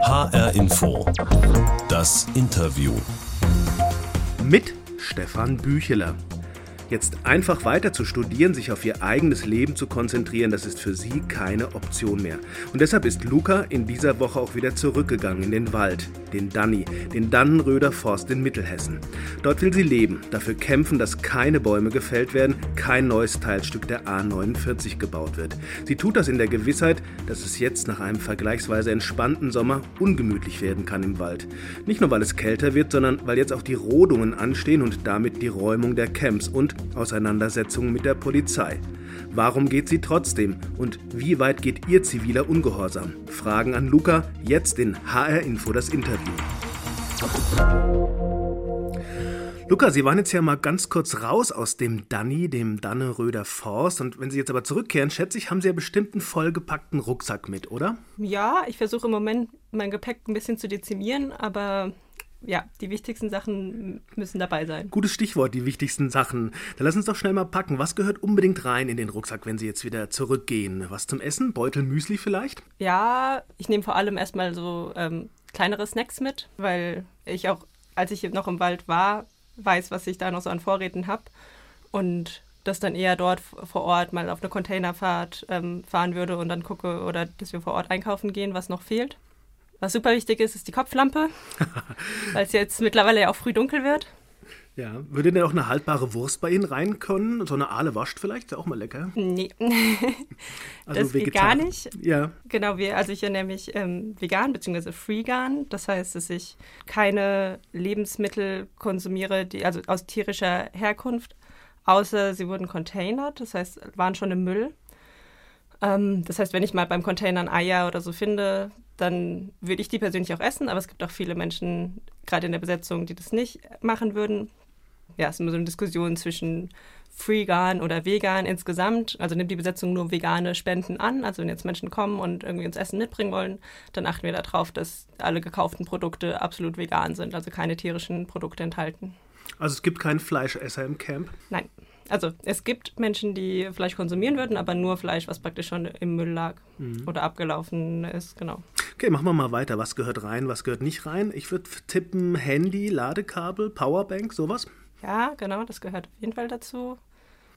HR Info. Das Interview. Mit Stefan Bücheler. Jetzt einfach weiter zu studieren, sich auf ihr eigenes Leben zu konzentrieren, das ist für sie keine Option mehr. Und deshalb ist Luca in dieser Woche auch wieder zurückgegangen in den Wald, den Danny, den Dannenröder Forst in Mittelhessen. Dort will sie leben, dafür kämpfen, dass keine Bäume gefällt werden, kein neues Teilstück der A49 gebaut wird. Sie tut das in der Gewissheit, dass es jetzt nach einem vergleichsweise entspannten Sommer ungemütlich werden kann im Wald. Nicht nur, weil es kälter wird, sondern weil jetzt auch die Rodungen anstehen und damit die Räumung der Camps und Auseinandersetzungen mit der Polizei. Warum geht sie trotzdem? Und wie weit geht ihr ziviler Ungehorsam? Fragen an Luca, jetzt in HR Info das Interview. Luca, Sie waren jetzt ja mal ganz kurz raus aus dem Danny, dem Danneröder Forst. Und wenn Sie jetzt aber zurückkehren, schätze ich, haben Sie ja bestimmt einen vollgepackten Rucksack mit, oder? Ja, ich versuche im Moment mein Gepäck ein bisschen zu dezimieren, aber ja, die wichtigsten Sachen müssen dabei sein. Gutes Stichwort, die wichtigsten Sachen. Dann lass uns doch schnell mal packen. Was gehört unbedingt rein in den Rucksack, wenn Sie jetzt wieder zurückgehen? Was zum Essen? Beutel Müsli vielleicht? Ja, ich nehme vor allem erstmal so ähm, kleinere Snacks mit, weil ich auch, als ich noch im Wald war, weiß, was ich da noch so an Vorräten habe. Und das dann eher dort vor Ort mal auf eine Containerfahrt ähm, fahren würde und dann gucke oder dass wir vor Ort einkaufen gehen, was noch fehlt. Was super wichtig ist, ist die Kopflampe, weil es jetzt mittlerweile ja auch früh dunkel wird. Ja, würde denn auch eine haltbare Wurst bei Ihnen rein können? So eine Aale wascht vielleicht, ist auch mal lecker. Nee, Also das geht gar nicht. Ja, Genau, wir, also ich ernähre mich ähm, vegan bzw. freegan. Das heißt, dass ich keine Lebensmittel konsumiere, die also aus tierischer Herkunft, außer sie wurden containert, das heißt, waren schon im Müll. Ähm, das heißt, wenn ich mal beim Containern Eier oder so finde, dann würde ich die persönlich auch essen, aber es gibt auch viele Menschen, gerade in der Besetzung, die das nicht machen würden. Ja, es ist immer so eine Diskussion zwischen Freegan oder Vegan insgesamt. Also nimmt die Besetzung nur vegane Spenden an. Also wenn jetzt Menschen kommen und irgendwie uns Essen mitbringen wollen, dann achten wir darauf, dass alle gekauften Produkte absolut vegan sind, also keine tierischen Produkte enthalten. also es gibt keinen Fleischesser im Camp. Nein. Also es gibt Menschen, die Fleisch konsumieren würden, aber nur Fleisch, was praktisch schon im Müll lag oder abgelaufen ist, genau. Okay, machen wir mal weiter. Was gehört rein, was gehört nicht rein? Ich würde tippen Handy, Ladekabel, Powerbank, sowas. Ja, genau, das gehört auf jeden Fall dazu.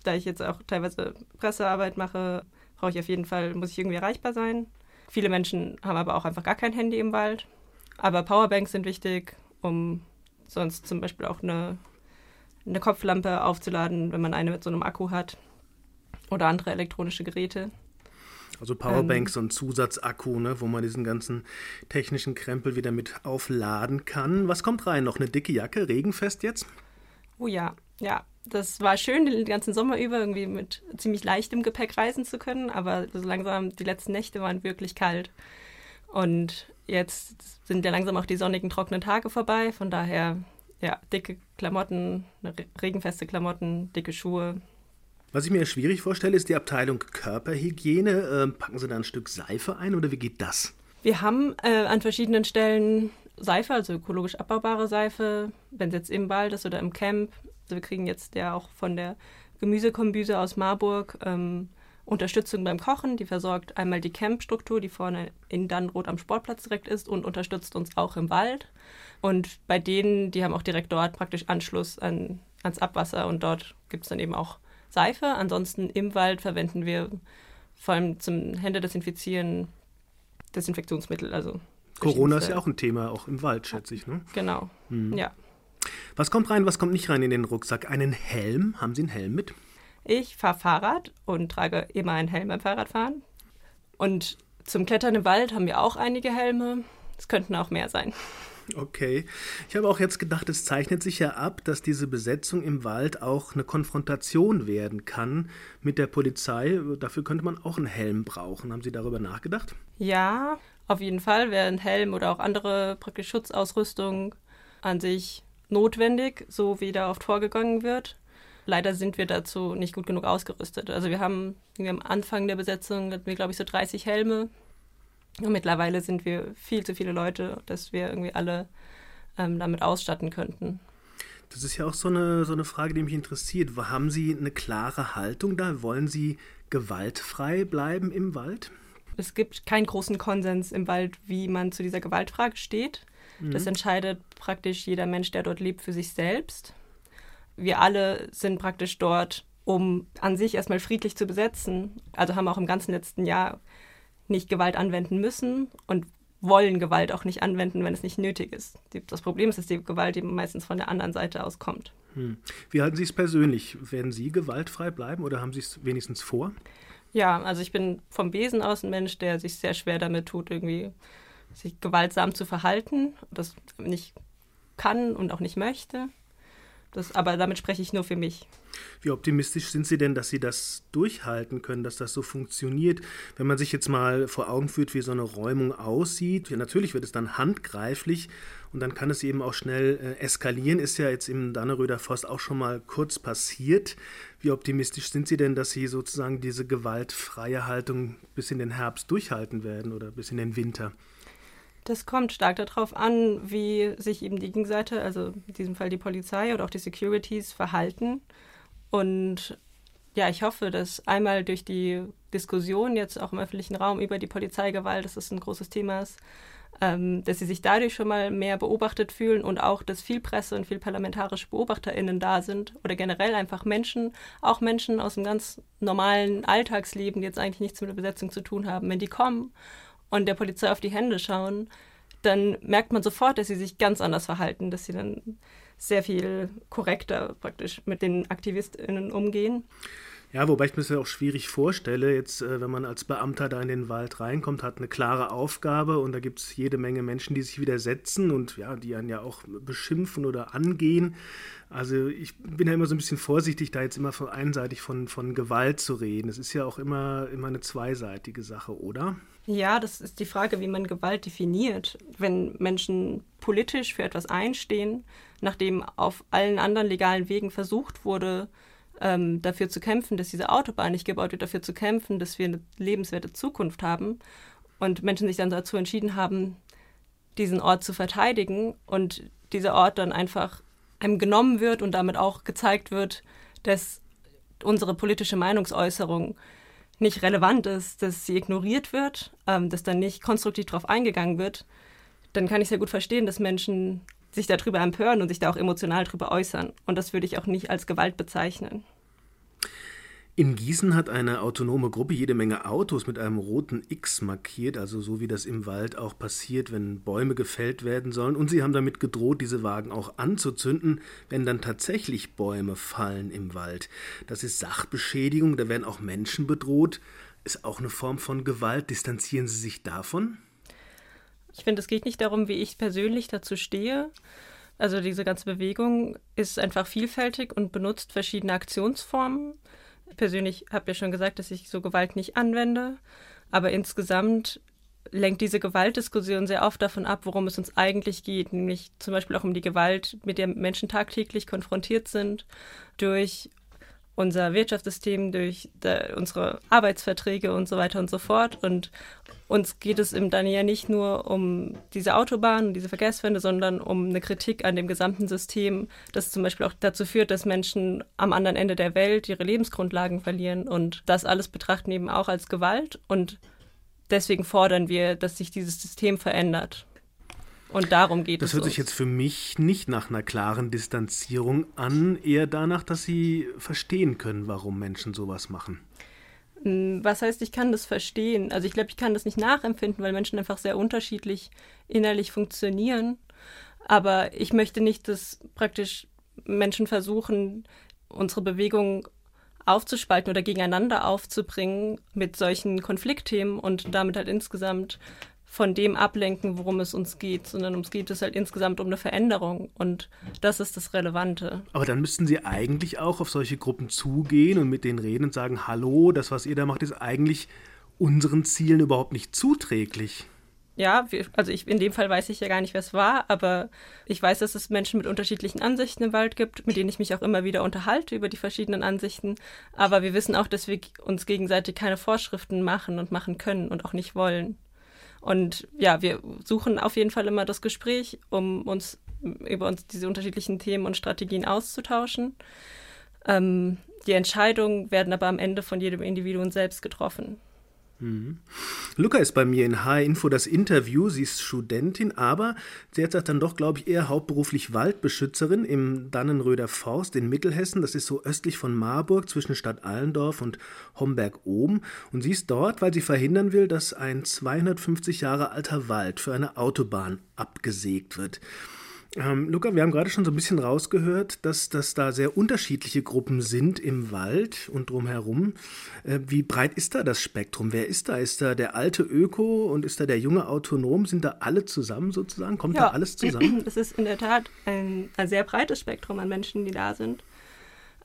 Da ich jetzt auch teilweise Pressearbeit mache, brauche ich auf jeden Fall, muss ich irgendwie erreichbar sein. Viele Menschen haben aber auch einfach gar kein Handy im Wald. Aber Powerbanks sind wichtig, um sonst zum Beispiel auch eine, eine Kopflampe aufzuladen, wenn man eine mit so einem Akku hat. Oder andere elektronische Geräte. Also Powerbank, so ein Zusatzakku, ne, wo man diesen ganzen technischen Krempel wieder mit aufladen kann. Was kommt rein? Noch eine dicke Jacke, regenfest jetzt? Oh ja, ja. Das war schön, den ganzen Sommer über irgendwie mit ziemlich leichtem Gepäck reisen zu können, aber so langsam, die letzten Nächte waren wirklich kalt. Und jetzt sind ja langsam auch die sonnigen, trockenen Tage vorbei. Von daher, ja, dicke Klamotten, re- regenfeste Klamotten, dicke Schuhe. Was ich mir schwierig vorstelle, ist die Abteilung Körperhygiene. Ähm, packen Sie da ein Stück Seife ein oder wie geht das? Wir haben äh, an verschiedenen Stellen Seife, also ökologisch abbaubare Seife, wenn es jetzt im Wald ist oder im Camp. Also wir kriegen jetzt ja auch von der Gemüsekombüse aus Marburg ähm, Unterstützung beim Kochen. Die versorgt einmal die Campstruktur, die vorne in Dannenroth am Sportplatz direkt ist und unterstützt uns auch im Wald. Und bei denen, die haben auch direkt dort praktisch Anschluss an, ans Abwasser und dort gibt es dann eben auch Seife. Ansonsten im Wald verwenden wir vor allem zum Händedesinfizieren Desinfektionsmittel, also Corona ist ja auch ein Thema, auch im Wald, schätze ich. Ne? Genau. Ja. Was kommt rein, was kommt nicht rein in den Rucksack? Einen Helm? Haben Sie einen Helm mit? Ich fahre Fahrrad und trage immer einen Helm beim Fahrradfahren. Und zum Klettern im Wald haben wir auch einige Helme. Es könnten auch mehr sein. Okay. Ich habe auch jetzt gedacht, es zeichnet sich ja ab, dass diese Besetzung im Wald auch eine Konfrontation werden kann mit der Polizei. Dafür könnte man auch einen Helm brauchen. Haben Sie darüber nachgedacht? Ja, auf jeden Fall wäre ein Helm oder auch andere praktisch Schutzausrüstung an sich notwendig, so wie da oft vorgegangen wird. Leider sind wir dazu nicht gut genug ausgerüstet. Also wir haben am Anfang der Besetzung hatten wir, glaube ich, so 30 Helme. Und mittlerweile sind wir viel zu viele Leute, dass wir irgendwie alle ähm, damit ausstatten könnten. Das ist ja auch so eine, so eine Frage, die mich interessiert. Haben Sie eine klare Haltung da? Wollen Sie gewaltfrei bleiben im Wald? Es gibt keinen großen Konsens im Wald, wie man zu dieser Gewaltfrage steht. Mhm. Das entscheidet praktisch jeder Mensch, der dort lebt, für sich selbst. Wir alle sind praktisch dort, um an sich erstmal friedlich zu besetzen. Also haben auch im ganzen letzten Jahr nicht Gewalt anwenden müssen und wollen Gewalt auch nicht anwenden, wenn es nicht nötig ist. Das Problem ist, dass die Gewalt eben meistens von der anderen Seite aus kommt. Hm. Wie halten Sie es persönlich? Werden Sie gewaltfrei bleiben oder haben Sie es wenigstens vor? Ja, also ich bin vom Wesen aus ein Mensch, der sich sehr schwer damit tut, irgendwie sich gewaltsam zu verhalten, das nicht kann und auch nicht möchte. Das, aber damit spreche ich nur für mich. Wie optimistisch sind Sie denn, dass Sie das durchhalten können, dass das so funktioniert? Wenn man sich jetzt mal vor Augen führt, wie so eine Räumung aussieht, ja, natürlich wird es dann handgreiflich und dann kann es eben auch schnell äh, eskalieren. Ist ja jetzt im Danneröder Forst auch schon mal kurz passiert. Wie optimistisch sind Sie denn, dass Sie sozusagen diese gewaltfreie Haltung bis in den Herbst durchhalten werden oder bis in den Winter? Das kommt stark darauf an, wie sich eben die Gegenseite, also in diesem Fall die Polizei oder auch die Securities, verhalten. Und ja, ich hoffe, dass einmal durch die Diskussion jetzt auch im öffentlichen Raum über die Polizeigewalt, das ein großes Thema ist, ähm, dass sie sich dadurch schon mal mehr beobachtet fühlen und auch, dass viel Presse und viel parlamentarische BeobachterInnen da sind oder generell einfach Menschen, auch Menschen aus dem ganz normalen Alltagsleben, die jetzt eigentlich nichts mit der Besetzung zu tun haben, wenn die kommen und der Polizei auf die Hände schauen, dann merkt man sofort, dass sie sich ganz anders verhalten, dass sie dann sehr viel korrekter praktisch mit den AktivistInnen umgehen. Ja, wobei ich mir das ja auch schwierig vorstelle, jetzt, äh, wenn man als Beamter da in den Wald reinkommt, hat eine klare Aufgabe und da gibt es jede Menge Menschen, die sich widersetzen und ja, die einen ja auch beschimpfen oder angehen. Also ich bin ja immer so ein bisschen vorsichtig, da jetzt immer von einseitig von, von Gewalt zu reden. Es ist ja auch immer, immer eine zweiseitige Sache, oder? Ja, das ist die Frage, wie man Gewalt definiert. Wenn Menschen politisch für etwas einstehen, nachdem auf allen anderen legalen Wegen versucht wurde, ähm, dafür zu kämpfen, dass diese Autobahn nicht gebaut wird, dafür zu kämpfen, dass wir eine lebenswerte Zukunft haben und Menschen sich dann dazu entschieden haben, diesen Ort zu verteidigen und dieser Ort dann einfach einem genommen wird und damit auch gezeigt wird, dass unsere politische Meinungsäußerung nicht relevant ist, dass sie ignoriert wird, ähm, dass dann nicht konstruktiv darauf eingegangen wird, dann kann ich sehr gut verstehen, dass Menschen sich darüber empören und sich da auch emotional drüber äußern. Und das würde ich auch nicht als Gewalt bezeichnen. In Gießen hat eine autonome Gruppe jede Menge Autos mit einem roten X markiert, also so wie das im Wald auch passiert, wenn Bäume gefällt werden sollen. Und sie haben damit gedroht, diese Wagen auch anzuzünden, wenn dann tatsächlich Bäume fallen im Wald. Das ist Sachbeschädigung, da werden auch Menschen bedroht. Ist auch eine Form von Gewalt. Distanzieren Sie sich davon? Ich finde, es geht nicht darum, wie ich persönlich dazu stehe. Also diese ganze Bewegung ist einfach vielfältig und benutzt verschiedene Aktionsformen persönlich habe ja schon gesagt, dass ich so Gewalt nicht anwende, aber insgesamt lenkt diese Gewaltdiskussion sehr oft davon ab, worum es uns eigentlich geht, nämlich zum Beispiel auch um die Gewalt, mit der Menschen tagtäglich konfrontiert sind, durch unser Wirtschaftssystem, durch der, unsere Arbeitsverträge und so weiter und so fort. Und uns geht es im dann ja nicht nur um diese Autobahn, diese Verkehrswende, sondern um eine Kritik an dem gesamten System, das zum Beispiel auch dazu führt, dass Menschen am anderen Ende der Welt ihre Lebensgrundlagen verlieren. Und das alles betrachten eben auch als Gewalt. Und deswegen fordern wir, dass sich dieses System verändert. Und darum geht das es. Das hört uns. sich jetzt für mich nicht nach einer klaren Distanzierung an, eher danach, dass Sie verstehen können, warum Menschen sowas machen. Hm, was heißt, ich kann das verstehen? Also ich glaube, ich kann das nicht nachempfinden, weil Menschen einfach sehr unterschiedlich innerlich funktionieren. Aber ich möchte nicht, dass praktisch Menschen versuchen, unsere Bewegung aufzuspalten oder gegeneinander aufzubringen mit solchen Konfliktthemen und damit halt insgesamt von dem ablenken, worum es uns geht, sondern uns geht es halt insgesamt um eine Veränderung und das ist das Relevante. Aber dann müssten Sie eigentlich auch auf solche Gruppen zugehen und mit denen reden und sagen, hallo, das, was ihr da macht, ist eigentlich unseren Zielen überhaupt nicht zuträglich. Ja, also ich, in dem Fall weiß ich ja gar nicht, wer es war, aber ich weiß, dass es Menschen mit unterschiedlichen Ansichten im Wald gibt, mit denen ich mich auch immer wieder unterhalte über die verschiedenen Ansichten. Aber wir wissen auch, dass wir uns gegenseitig keine Vorschriften machen und machen können und auch nicht wollen. Und ja, wir suchen auf jeden Fall immer das Gespräch, um uns über uns diese unterschiedlichen Themen und Strategien auszutauschen. Ähm, die Entscheidungen werden aber am Ende von jedem Individuum selbst getroffen. Luca ist bei mir in HR Info das Interview. Sie ist Studentin, aber sie hat dann doch, glaube ich, eher hauptberuflich Waldbeschützerin im Dannenröder Forst in Mittelhessen. Das ist so östlich von Marburg zwischen Stadt Allendorf und Homberg oben. Und sie ist dort, weil sie verhindern will, dass ein 250 Jahre alter Wald für eine Autobahn abgesägt wird. Ähm, Luca, wir haben gerade schon so ein bisschen rausgehört, dass, dass da sehr unterschiedliche Gruppen sind im Wald und drumherum. Äh, wie breit ist da das Spektrum? Wer ist da? Ist da der alte Öko und ist da der junge Autonom? Sind da alle zusammen sozusagen? Kommt ja, da alles zusammen? Es ist in der Tat ein, ein sehr breites Spektrum an Menschen, die da sind.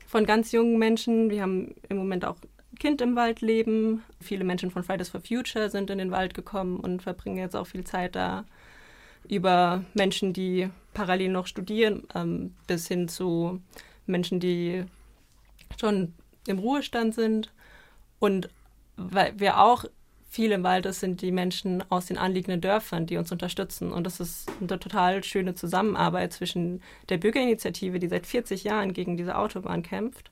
Von ganz jungen Menschen, wir haben im Moment auch Kind im Wald leben. Viele Menschen von Fridays for Future sind in den Wald gekommen und verbringen jetzt auch viel Zeit da über Menschen, die parallel noch studieren, ähm, bis hin zu Menschen, die schon im Ruhestand sind. Und weil wir auch viel im Wald ist, sind die Menschen aus den anliegenden Dörfern, die uns unterstützen. Und das ist eine total schöne Zusammenarbeit zwischen der Bürgerinitiative, die seit 40 Jahren gegen diese Autobahn kämpft,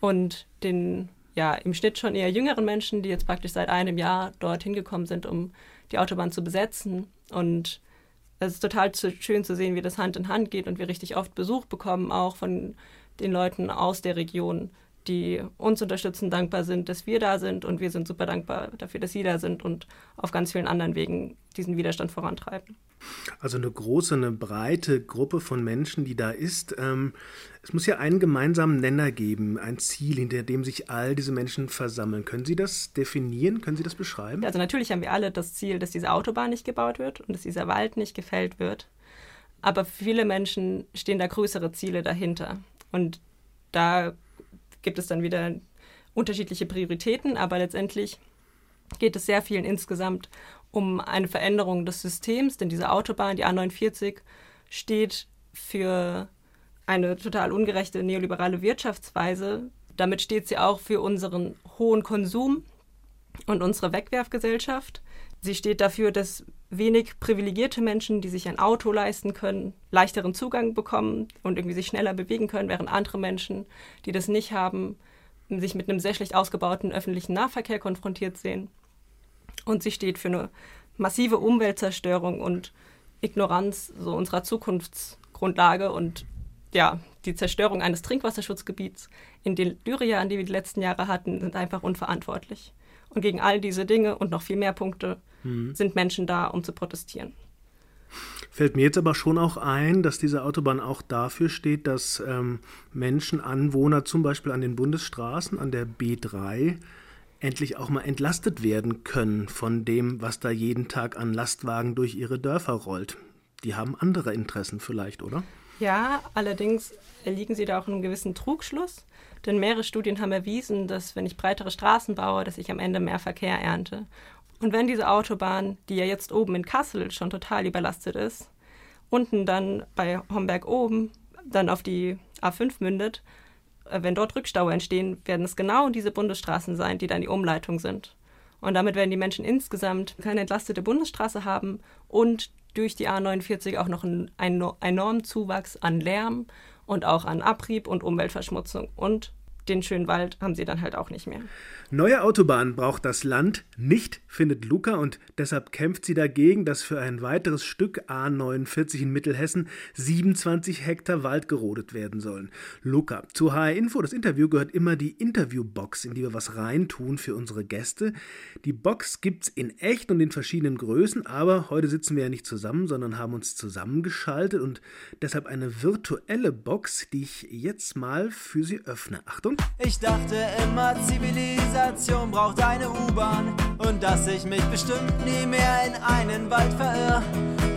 und den ja im Schnitt schon eher jüngeren Menschen, die jetzt praktisch seit einem Jahr dorthin gekommen sind, um die Autobahn zu besetzen. Und es ist total zu, schön zu sehen, wie das Hand in Hand geht und wir richtig oft Besuch bekommen, auch von den Leuten aus der Region, die uns unterstützen, dankbar sind, dass wir da sind und wir sind super dankbar dafür, dass sie da sind und auf ganz vielen anderen Wegen diesen Widerstand vorantreiben. Also eine große, eine breite Gruppe von Menschen, die da ist. Ähm, es muss ja einen gemeinsamen Nenner geben, ein Ziel, hinter dem sich all diese Menschen versammeln. Können Sie das definieren? Können Sie das beschreiben? Also natürlich haben wir alle das Ziel, dass diese Autobahn nicht gebaut wird und dass dieser Wald nicht gefällt wird. Aber für viele Menschen stehen da größere Ziele dahinter. Und da gibt es dann wieder unterschiedliche Prioritäten, aber letztendlich geht es sehr vielen insgesamt um eine Veränderung des Systems, denn diese Autobahn, die A49, steht für eine total ungerechte neoliberale Wirtschaftsweise. Damit steht sie auch für unseren hohen Konsum und unsere Wegwerfgesellschaft. Sie steht dafür, dass wenig privilegierte Menschen, die sich ein Auto leisten können, leichteren Zugang bekommen und irgendwie sich schneller bewegen können, während andere Menschen, die das nicht haben, sich mit einem sehr schlecht ausgebauten öffentlichen Nahverkehr konfrontiert sehen. Und sie steht für eine massive Umweltzerstörung und Ignoranz so unserer Zukunftsgrundlage und ja, die Zerstörung eines Trinkwasserschutzgebiets in den Dürrejahren, die wir die letzten Jahre hatten, sind einfach unverantwortlich. Und gegen all diese Dinge und noch viel mehr Punkte mhm. sind Menschen da, um zu protestieren. Fällt mir jetzt aber schon auch ein, dass diese Autobahn auch dafür steht, dass ähm, Menschen, Anwohner zum Beispiel an den Bundesstraßen, an der B3, endlich auch mal entlastet werden können von dem, was da jeden Tag an Lastwagen durch ihre Dörfer rollt. Die haben andere Interessen vielleicht, oder? Ja, allerdings erliegen sie da auch einem gewissen Trugschluss, denn mehrere Studien haben erwiesen, dass wenn ich breitere Straßen baue, dass ich am Ende mehr Verkehr ernte. Und wenn diese Autobahn, die ja jetzt oben in Kassel schon total überlastet ist, unten dann bei Homberg oben dann auf die A5 mündet, wenn dort Rückstau entstehen, werden es genau diese Bundesstraßen sein, die dann die Umleitung sind. Und damit werden die Menschen insgesamt keine entlastete Bundesstraße haben und durch die A49 auch noch einen, einen enormen Zuwachs an Lärm und auch an Abrieb und Umweltverschmutzung. Und den schönen Wald haben sie dann halt auch nicht mehr. Neue Autobahnen braucht das Land nicht, findet Luca, und deshalb kämpft sie dagegen, dass für ein weiteres Stück A49 in Mittelhessen 27 Hektar Wald gerodet werden sollen. Luca, zu HR Info, das Interview gehört immer die Interviewbox, in die wir was reintun für unsere Gäste. Die Box gibt's in echt und in verschiedenen Größen, aber heute sitzen wir ja nicht zusammen, sondern haben uns zusammengeschaltet und deshalb eine virtuelle Box, die ich jetzt mal für Sie öffne. Achtung! Ich dachte immer, Zivilisation braucht eine U-Bahn und dass ich mich bestimmt nie mehr in einen Wald verirr.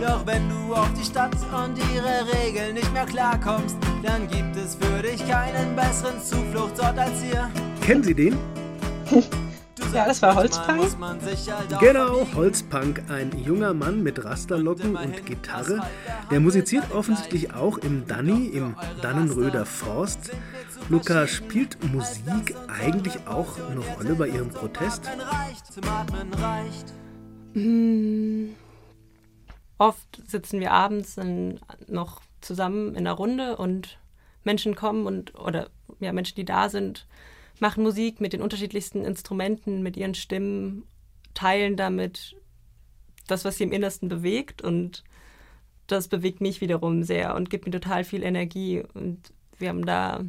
Doch wenn du auf die Stadt und ihre Regeln nicht mehr klarkommst, dann gibt es für dich keinen besseren Zufluchtsort als hier. Kennen Sie den? Ja, das war Holzpunk. Genau, Holzpunk, ein junger Mann mit Rasterlocken und Gitarre. Der musiziert offensichtlich auch im Danny, im Dannenröder Forst. Luca, spielt Musik eigentlich auch eine Rolle bei Ihrem Protest? Hm. Oft sitzen wir abends in, noch zusammen in der Runde und Menschen kommen und oder ja, Menschen, die da sind, machen Musik mit den unterschiedlichsten Instrumenten, mit ihren Stimmen. teilen damit das, was sie im Innersten bewegt und das bewegt mich wiederum sehr und gibt mir total viel Energie und wir haben da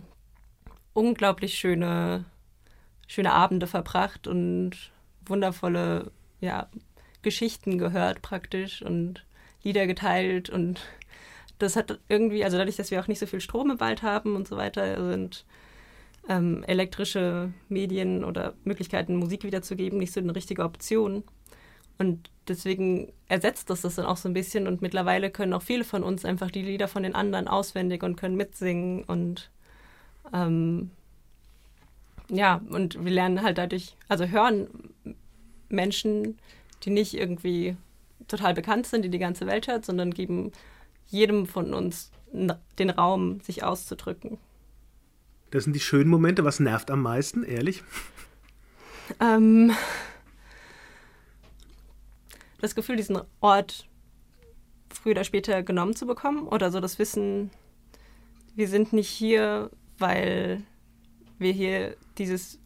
unglaublich schöne, schöne Abende verbracht und wundervolle ja, Geschichten gehört praktisch und Lieder geteilt und das hat irgendwie, also dadurch, dass wir auch nicht so viel Strom im Wald haben und so weiter, sind ähm, elektrische Medien oder Möglichkeiten, Musik wiederzugeben, nicht so eine richtige Option. Und deswegen ersetzt das das dann auch so ein bisschen und mittlerweile können auch viele von uns einfach die Lieder von den anderen auswendig und können mitsingen und ähm, ja, und wir lernen halt dadurch, also hören Menschen, die nicht irgendwie total bekannt sind, die die ganze Welt hört, sondern geben jedem von uns den Raum, sich auszudrücken. Das sind die schönen Momente. Was nervt am meisten, ehrlich? Ähm, das Gefühl, diesen Ort früher oder später genommen zu bekommen oder so das Wissen, wir sind nicht hier, weil wir hier dieses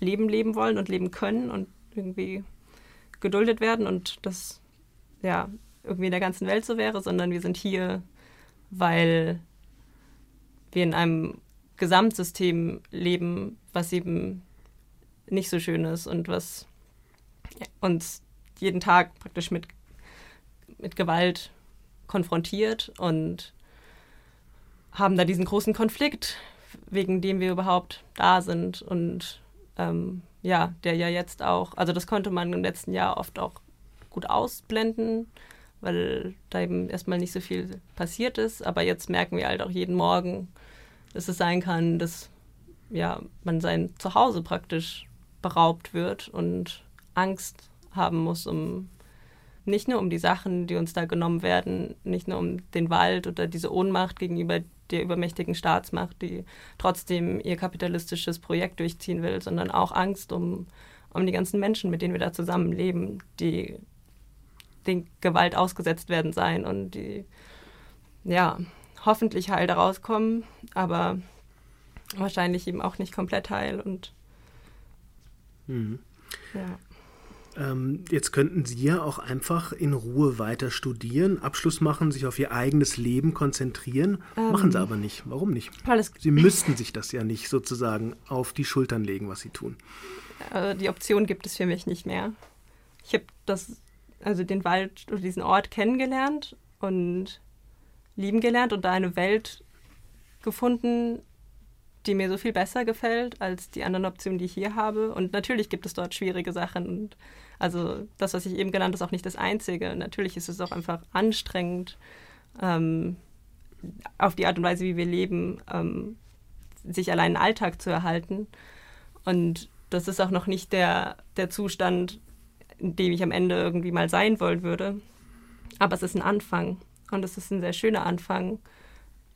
Leben leben wollen und leben können und irgendwie geduldet werden und das ja irgendwie in der ganzen Welt so wäre, sondern wir sind hier, weil wir in einem Gesamtsystem leben, was eben nicht so schön ist und was uns jeden Tag praktisch mit, mit Gewalt konfrontiert und haben da diesen großen Konflikt, wegen dem wir überhaupt da sind und ähm, ja, der ja jetzt auch, also das konnte man im letzten Jahr oft auch gut ausblenden, weil da eben erstmal nicht so viel passiert ist. Aber jetzt merken wir halt auch jeden Morgen, dass es sein kann, dass ja, man sein Zuhause praktisch beraubt wird und Angst haben muss, um nicht nur um die Sachen, die uns da genommen werden, nicht nur um den Wald oder diese Ohnmacht gegenüber der übermächtigen Staatsmacht, die trotzdem ihr kapitalistisches Projekt durchziehen will, sondern auch Angst um, um die ganzen Menschen, mit denen wir da zusammenleben, die den Gewalt ausgesetzt werden sein und die ja hoffentlich heil daraus kommen, aber wahrscheinlich eben auch nicht komplett heil und mhm. ja. Ähm, jetzt könnten Sie ja auch einfach in Ruhe weiter studieren, Abschluss machen, sich auf Ihr eigenes Leben konzentrieren. Ähm, machen Sie aber nicht. Warum nicht? Sie müssten sich das ja nicht sozusagen auf die Schultern legen, was Sie tun. Also die Option gibt es für mich nicht mehr. Ich habe das, also den Wald oder diesen Ort kennengelernt und lieben gelernt und da eine Welt gefunden, die mir so viel besser gefällt als die anderen Optionen, die ich hier habe. Und natürlich gibt es dort schwierige Sachen. Und also das, was ich eben genannt habe, ist auch nicht das Einzige. Natürlich ist es auch einfach anstrengend, ähm, auf die Art und Weise, wie wir leben, ähm, sich allein einen Alltag zu erhalten. Und das ist auch noch nicht der, der Zustand, in dem ich am Ende irgendwie mal sein wollen würde. Aber es ist ein Anfang. Und es ist ein sehr schöner Anfang,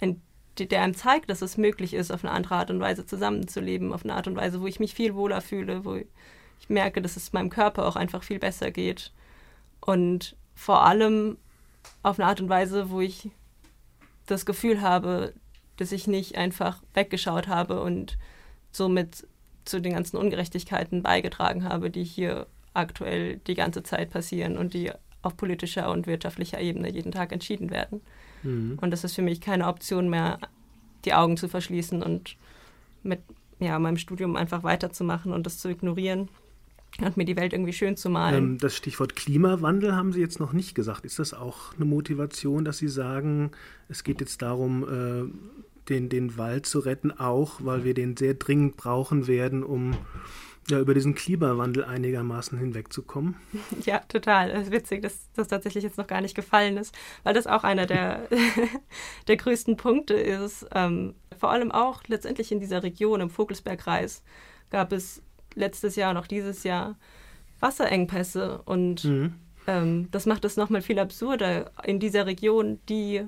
in der einem zeigt, dass es möglich ist, auf eine andere Art und Weise zusammenzuleben, auf eine Art und Weise, wo ich mich viel wohler fühle, wo ich merke, dass es meinem Körper auch einfach viel besser geht. Und vor allem auf eine Art und Weise, wo ich das Gefühl habe, dass ich nicht einfach weggeschaut habe und somit zu den ganzen Ungerechtigkeiten beigetragen habe, die hier aktuell die ganze Zeit passieren und die auf politischer und wirtschaftlicher Ebene jeden Tag entschieden werden. Mhm. Und das ist für mich keine Option mehr, die Augen zu verschließen und mit ja, meinem Studium einfach weiterzumachen und das zu ignorieren und mir die Welt irgendwie schön zu malen. Ähm, das Stichwort Klimawandel haben Sie jetzt noch nicht gesagt. Ist das auch eine Motivation, dass Sie sagen, es geht jetzt darum, äh, den, den Wald zu retten, auch weil wir den sehr dringend brauchen werden, um ja, über diesen Klimawandel einigermaßen hinwegzukommen. Ja, total. Es ist witzig, dass das tatsächlich jetzt noch gar nicht gefallen ist, weil das auch einer der, der größten Punkte ist. Ähm, vor allem auch letztendlich in dieser Region, im Vogelsbergkreis, gab es letztes Jahr und auch dieses Jahr Wasserengpässe und mhm. ähm, das macht es nochmal viel absurder in dieser Region, die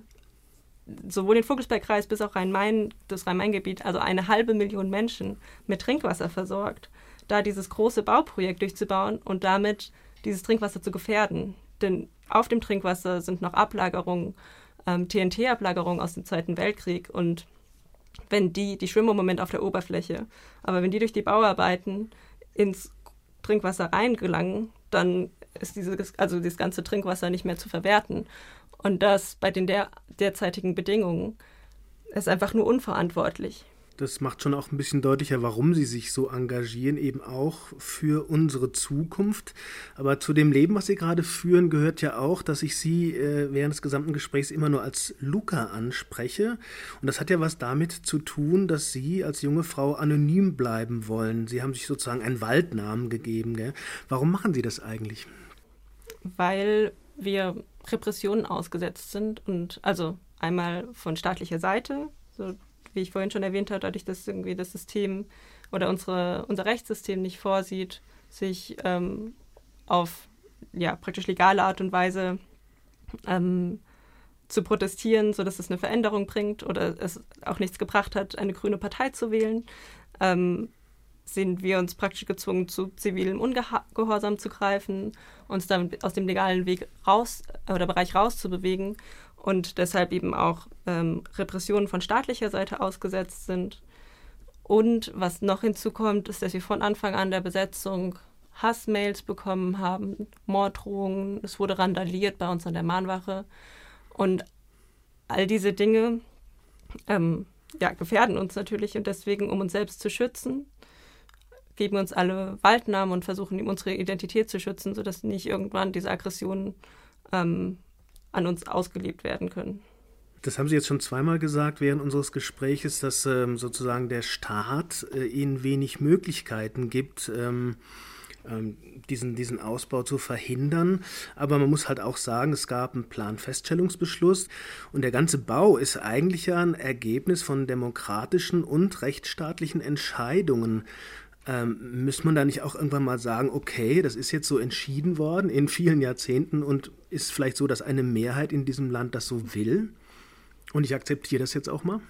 sowohl den Vogelsbergkreis bis auch Rhein-Main, das Rhein-Main-Gebiet, also eine halbe Million Menschen mit Trinkwasser versorgt da dieses große Bauprojekt durchzubauen und damit dieses Trinkwasser zu gefährden. Denn auf dem Trinkwasser sind noch Ablagerungen, ähm, TNT-Ablagerungen aus dem Zweiten Weltkrieg und wenn die, die schwimmen im Moment auf der Oberfläche, aber wenn die durch die Bauarbeiten ins Trinkwasser reingelangen, dann ist dieses, also das ganze Trinkwasser nicht mehr zu verwerten. Und das bei den der, derzeitigen Bedingungen ist einfach nur unverantwortlich. Das macht schon auch ein bisschen deutlicher, warum Sie sich so engagieren, eben auch für unsere Zukunft. Aber zu dem Leben, was Sie gerade führen, gehört ja auch, dass ich Sie äh, während des gesamten Gesprächs immer nur als Luca anspreche. Und das hat ja was damit zu tun, dass Sie als junge Frau anonym bleiben wollen. Sie haben sich sozusagen einen Waldnamen gegeben. Gell? Warum machen Sie das eigentlich? Weil wir Repressionen ausgesetzt sind und also einmal von staatlicher Seite, so wie ich vorhin schon erwähnt habe, dadurch, dass irgendwie das System oder unsere, unser Rechtssystem nicht vorsieht, sich ähm, auf ja, praktisch legale Art und Weise ähm, zu protestieren, sodass es eine Veränderung bringt oder es auch nichts gebracht hat, eine grüne Partei zu wählen, ähm, sind wir uns praktisch gezwungen, zu zivilem Ungehorsam zu greifen, uns dann aus dem legalen Weg raus oder Bereich rauszubewegen und deshalb eben auch ähm, Repressionen von staatlicher Seite ausgesetzt sind. Und was noch hinzukommt, ist, dass wir von Anfang an der Besetzung Hassmails bekommen haben, Morddrohungen, es wurde randaliert bei uns an der Mahnwache. Und all diese Dinge ähm, ja, gefährden uns natürlich und deswegen, um uns selbst zu schützen, geben uns alle Waldnamen und versuchen, unsere Identität zu schützen, sodass nicht irgendwann diese Aggressionen ähm, an uns ausgelebt werden können. Das haben Sie jetzt schon zweimal gesagt während unseres Gesprächs, dass ähm, sozusagen der Staat äh, Ihnen wenig Möglichkeiten gibt, ähm, ähm, diesen, diesen Ausbau zu verhindern. Aber man muss halt auch sagen, es gab einen Planfeststellungsbeschluss und der ganze Bau ist eigentlich ja ein Ergebnis von demokratischen und rechtsstaatlichen Entscheidungen. Ähm, müsste man da nicht auch irgendwann mal sagen, okay, das ist jetzt so entschieden worden in vielen Jahrzehnten und ist vielleicht so, dass eine Mehrheit in diesem Land das so will? Und ich akzeptiere das jetzt auch mal?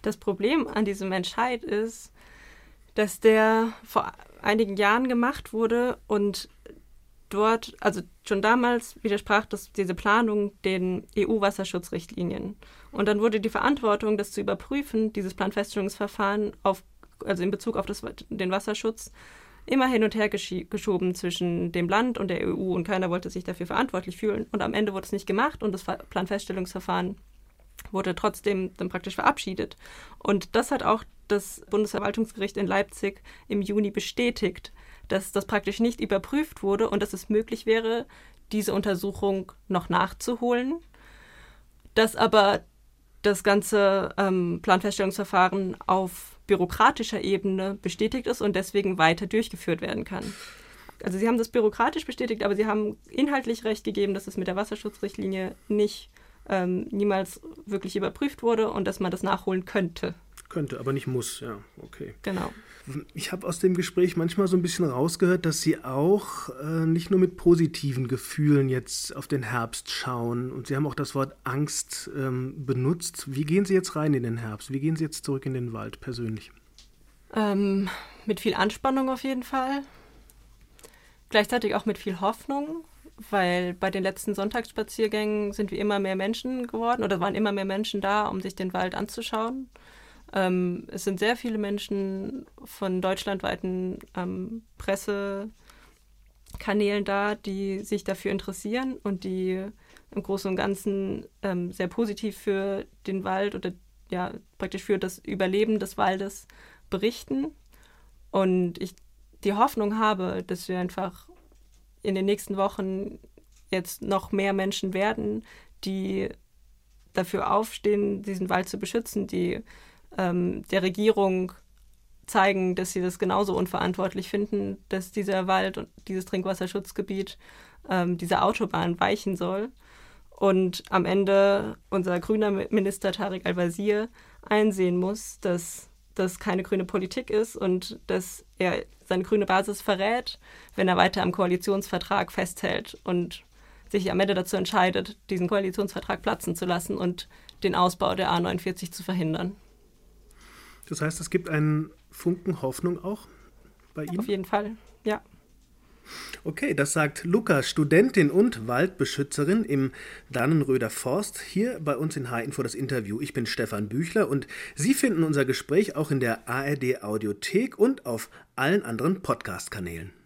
Das Problem an diesem Entscheid ist, dass der vor einigen Jahren gemacht wurde und dort, also schon damals widersprach das, diese Planung den EU-Wasserschutzrichtlinien. Und dann wurde die Verantwortung, das zu überprüfen, dieses Planfeststellungsverfahren auf also in Bezug auf das, den Wasserschutz, immer hin und her geschoben zwischen dem Land und der EU und keiner wollte sich dafür verantwortlich fühlen. Und am Ende wurde es nicht gemacht und das Planfeststellungsverfahren wurde trotzdem dann praktisch verabschiedet. Und das hat auch das Bundesverwaltungsgericht in Leipzig im Juni bestätigt, dass das praktisch nicht überprüft wurde und dass es möglich wäre, diese Untersuchung noch nachzuholen, dass aber das ganze ähm, Planfeststellungsverfahren auf bürokratischer Ebene bestätigt ist und deswegen weiter durchgeführt werden kann. Also Sie haben das bürokratisch bestätigt, aber Sie haben inhaltlich recht gegeben, dass es mit der Wasserschutzrichtlinie nicht ähm, niemals wirklich überprüft wurde und dass man das nachholen könnte. Könnte, aber nicht muss, ja, okay. Genau. Ich habe aus dem Gespräch manchmal so ein bisschen rausgehört, dass Sie auch äh, nicht nur mit positiven Gefühlen jetzt auf den Herbst schauen und Sie haben auch das Wort Angst ähm, benutzt. Wie gehen Sie jetzt rein in den Herbst? Wie gehen Sie jetzt zurück in den Wald persönlich? Ähm, mit viel Anspannung auf jeden Fall. Gleichzeitig auch mit viel Hoffnung, weil bei den letzten Sonntagsspaziergängen sind wir immer mehr Menschen geworden oder waren immer mehr Menschen da, um sich den Wald anzuschauen. Ähm, es sind sehr viele Menschen von deutschlandweiten ähm, Pressekanälen da, die sich dafür interessieren und die im Großen und Ganzen ähm, sehr positiv für den Wald oder ja praktisch für das Überleben des Waldes berichten. Und ich die Hoffnung habe, dass wir einfach in den nächsten Wochen jetzt noch mehr Menschen werden, die dafür aufstehen, diesen Wald zu beschützen, die ähm, der Regierung zeigen, dass sie das genauso unverantwortlich finden, dass dieser Wald und dieses Trinkwasserschutzgebiet ähm, dieser Autobahn weichen soll. Und am Ende unser grüner Minister Tarek Al-Wazir einsehen muss, dass das keine grüne Politik ist und dass er seine grüne Basis verrät, wenn er weiter am Koalitionsvertrag festhält und sich am Ende dazu entscheidet, diesen Koalitionsvertrag platzen zu lassen und den Ausbau der A49 zu verhindern. Das heißt, es gibt einen Funken Hoffnung auch bei Ihnen? Auf jeden Fall, ja. Okay, das sagt Luca, Studentin und Waldbeschützerin im Dannenröder Forst, hier bei uns in H-Info das Interview. Ich bin Stefan Büchler und Sie finden unser Gespräch auch in der ARD Audiothek und auf allen anderen Podcast-Kanälen.